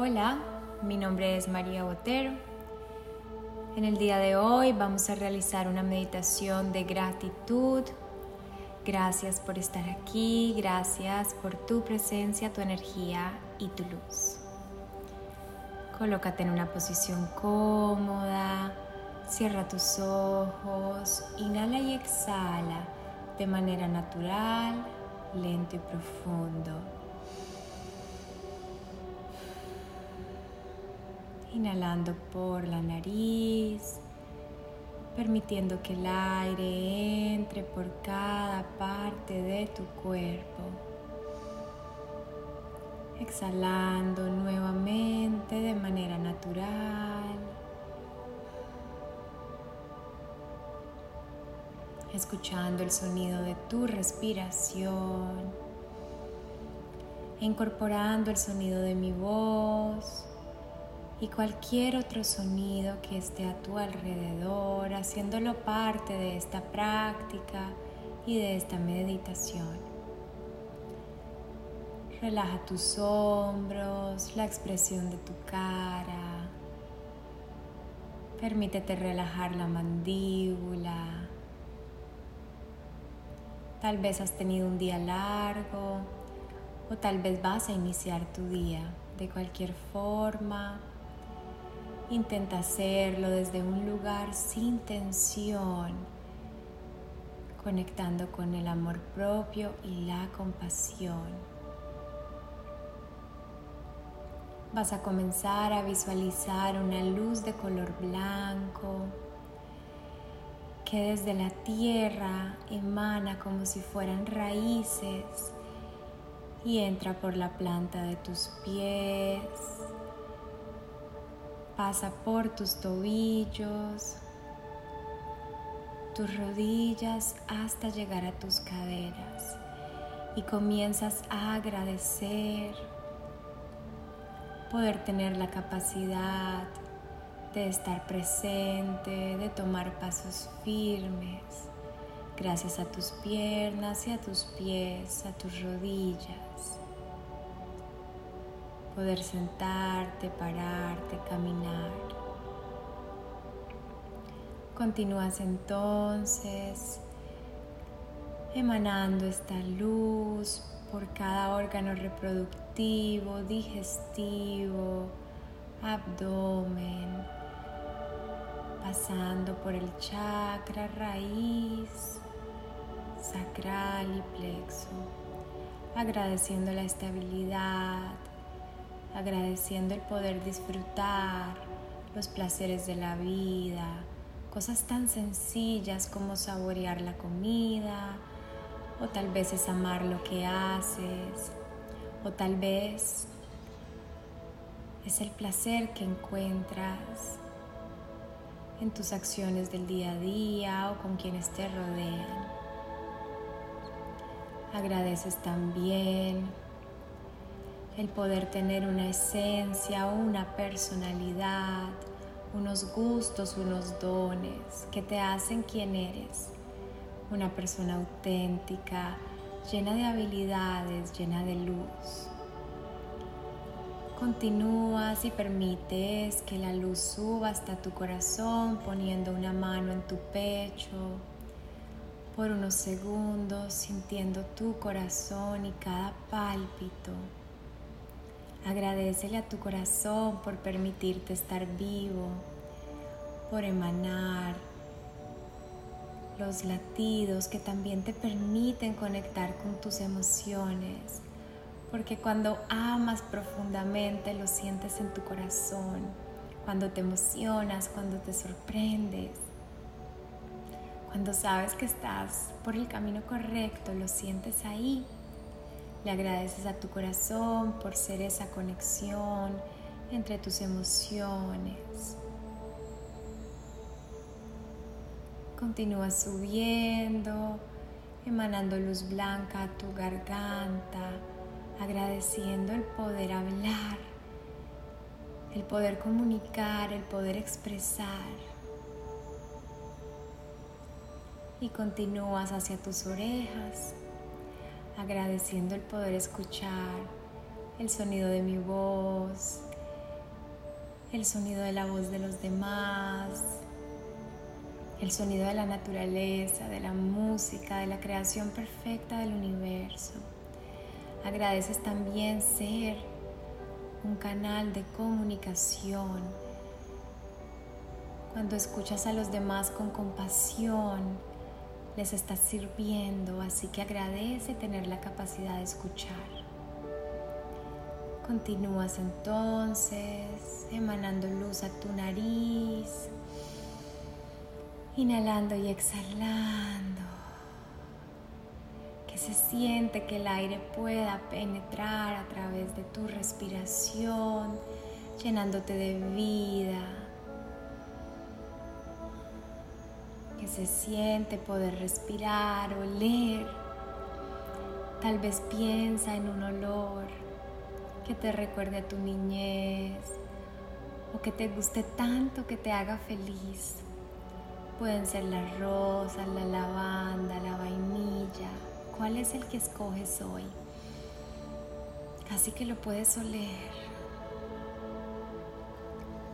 Hola, mi nombre es María Botero. En el día de hoy vamos a realizar una meditación de gratitud. Gracias por estar aquí, gracias por tu presencia, tu energía y tu luz. Colócate en una posición cómoda, cierra tus ojos, inhala y exhala de manera natural, lento y profundo. Inhalando por la nariz, permitiendo que el aire entre por cada parte de tu cuerpo. Exhalando nuevamente de manera natural. Escuchando el sonido de tu respiración. Incorporando el sonido de mi voz y cualquier otro sonido que esté a tu alrededor, haciéndolo parte de esta práctica y de esta meditación. Relaja tus hombros, la expresión de tu cara. Permítete relajar la mandíbula. Tal vez has tenido un día largo o tal vez vas a iniciar tu día. De cualquier forma, Intenta hacerlo desde un lugar sin tensión, conectando con el amor propio y la compasión. Vas a comenzar a visualizar una luz de color blanco que desde la tierra emana como si fueran raíces y entra por la planta de tus pies pasa por tus tobillos, tus rodillas hasta llegar a tus caderas. Y comienzas a agradecer poder tener la capacidad de estar presente, de tomar pasos firmes, gracias a tus piernas y a tus pies, a tus rodillas poder sentarte, pararte, caminar. Continúas entonces emanando esta luz por cada órgano reproductivo, digestivo, abdomen, pasando por el chakra raíz, sacral y plexo, agradeciendo la estabilidad, agradeciendo el poder disfrutar los placeres de la vida, cosas tan sencillas como saborear la comida, o tal vez es amar lo que haces, o tal vez es el placer que encuentras en tus acciones del día a día o con quienes te rodean. Agradeces también el poder tener una esencia, una personalidad, unos gustos, unos dones que te hacen quien eres. Una persona auténtica, llena de habilidades, llena de luz. Continúas y permites que la luz suba hasta tu corazón poniendo una mano en tu pecho por unos segundos sintiendo tu corazón y cada pálpito. Agradecele a tu corazón por permitirte estar vivo, por emanar los latidos que también te permiten conectar con tus emociones, porque cuando amas profundamente lo sientes en tu corazón, cuando te emocionas, cuando te sorprendes, cuando sabes que estás por el camino correcto, lo sientes ahí le agradeces a tu corazón por ser esa conexión entre tus emociones. Continúa subiendo, emanando luz blanca a tu garganta, agradeciendo el poder hablar, el poder comunicar, el poder expresar. Y continúas hacia tus orejas, agradeciendo el poder escuchar el sonido de mi voz, el sonido de la voz de los demás, el sonido de la naturaleza, de la música, de la creación perfecta del universo. Agradeces también ser un canal de comunicación. Cuando escuchas a los demás con compasión, les estás sirviendo, así que agradece tener la capacidad de escuchar. Continúas entonces emanando luz a tu nariz, inhalando y exhalando. Que se siente que el aire pueda penetrar a través de tu respiración, llenándote de vida. Se siente poder respirar, oler. Tal vez piensa en un olor que te recuerde a tu niñez o que te guste tanto que te haga feliz. Pueden ser las rosas, la lavanda, la vainilla. ¿Cuál es el que escoges hoy? Así que lo puedes oler.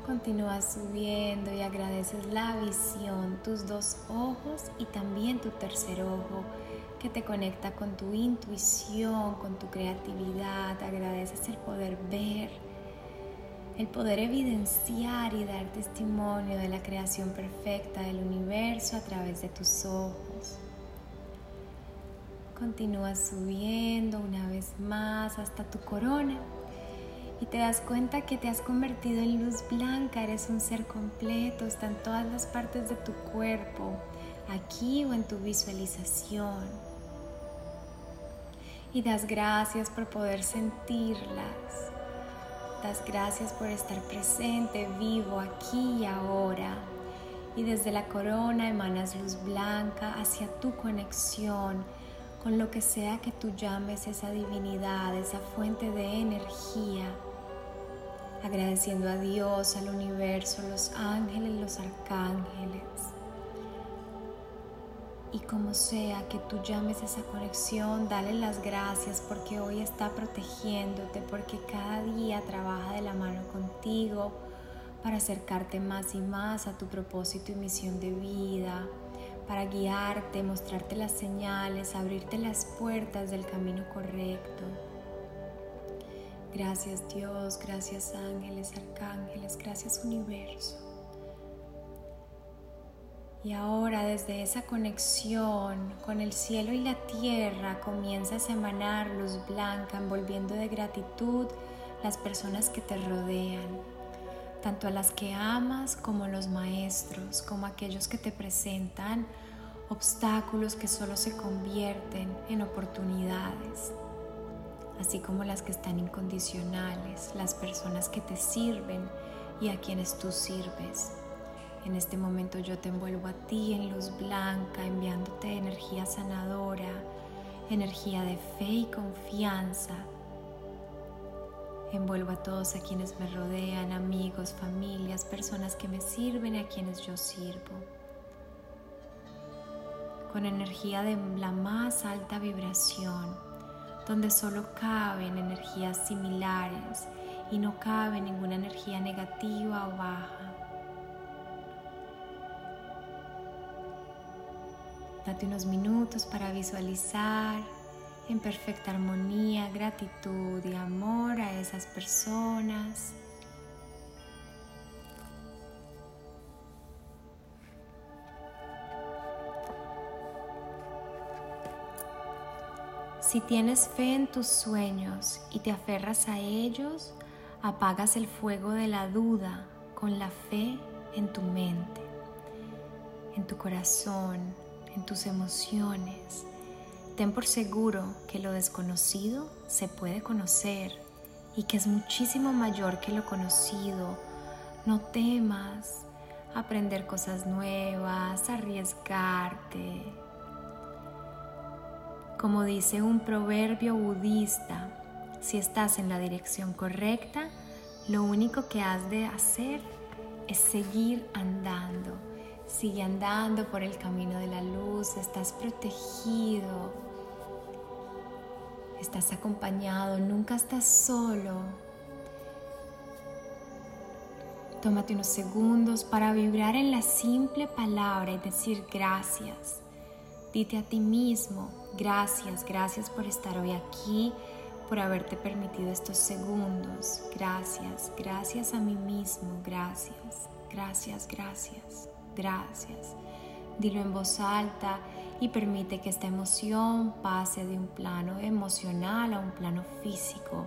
Continúas subiendo y agradeces la visión, tus dos ojos y también tu tercer ojo que te conecta con tu intuición, con tu creatividad. Agradeces el poder ver, el poder evidenciar y dar testimonio de la creación perfecta del universo a través de tus ojos. Continúas subiendo una vez más hasta tu corona y te das cuenta que te has convertido en luz blanca, eres un ser completo, está en todas las partes de tu cuerpo, aquí o en tu visualización y das gracias por poder sentirlas. Das gracias por estar presente, vivo aquí y ahora. Y desde la corona emanas luz blanca hacia tu conexión con lo que sea que tú llames esa divinidad, esa fuente de energía. Agradeciendo a Dios, al universo, los ángeles, los arcángeles y como sea que tú llames esa conexión, dale las gracias porque hoy está protegiéndote, porque cada día trabaja de la mano contigo para acercarte más y más a tu propósito y misión de vida, para guiarte, mostrarte las señales, abrirte las puertas del camino correcto. Gracias Dios, gracias ángeles, arcángeles, gracias universo. Y ahora desde esa conexión con el cielo y la tierra comienzas a emanar luz blanca, envolviendo de gratitud las personas que te rodean, tanto a las que amas como los maestros, como aquellos que te presentan obstáculos que solo se convierten en oportunidades, así como las que están incondicionales, las personas que te sirven y a quienes tú sirves. En este momento yo te envuelvo a ti en luz blanca, enviándote energía sanadora, energía de fe y confianza. Envuelvo a todos a quienes me rodean, amigos, familias, personas que me sirven y a quienes yo sirvo. Con energía de la más alta vibración, donde solo caben energías similares y no cabe ninguna energía negativa o baja. Date unos minutos para visualizar en perfecta armonía, gratitud y amor a esas personas. Si tienes fe en tus sueños y te aferras a ellos, apagas el fuego de la duda con la fe en tu mente, en tu corazón, en tus emociones. Ten por seguro que lo desconocido se puede conocer y que es muchísimo mayor que lo conocido. No temas aprender cosas nuevas, arriesgarte. Como dice un proverbio budista, si estás en la dirección correcta, lo único que has de hacer es seguir andando Sigue andando por el camino de la luz, estás protegido, estás acompañado, nunca estás solo. Tómate unos segundos para vibrar en la simple palabra y decir gracias. Dite a ti mismo, gracias, gracias por estar hoy aquí, por haberte permitido estos segundos. Gracias, gracias a mí mismo, gracias, gracias, gracias, gracias. Dilo en voz alta y permite que esta emoción pase de un plano emocional a un plano físico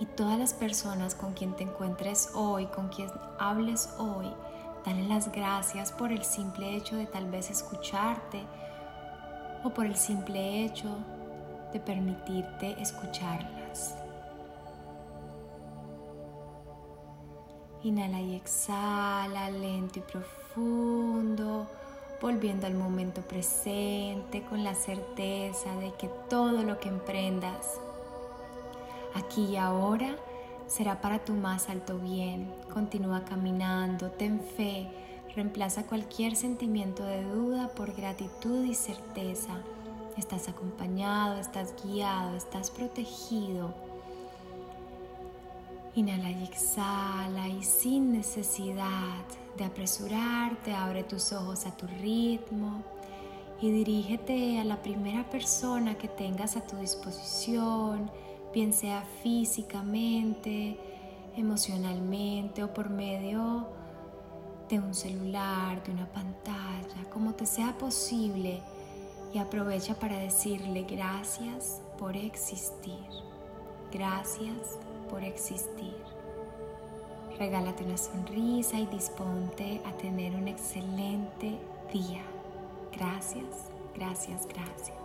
y todas las personas con quien te encuentres hoy, con quien hables hoy, dale las gracias por el simple hecho de tal vez escucharte o por el simple hecho de permitirte escucharlas. Inhala y exhala lento y profundo, volviendo al momento presente con la certeza de que todo lo que emprendas aquí y ahora será para tu más alto bien. Continúa caminando, ten fe, reemplaza cualquier sentimiento de duda por gratitud y certeza. Estás acompañado, estás guiado, estás protegido. Inhala y exhala y sin necesidad de apresurarte, abre tus ojos a tu ritmo y dirígete a la primera persona que tengas a tu disposición bien sea físicamente, emocionalmente o por medio de un celular, de una pantalla, como te sea posible y aprovecha para decirle gracias por existir, gracias por existir. Regálate una sonrisa y disponte a tener un excelente día. Gracias, gracias, gracias.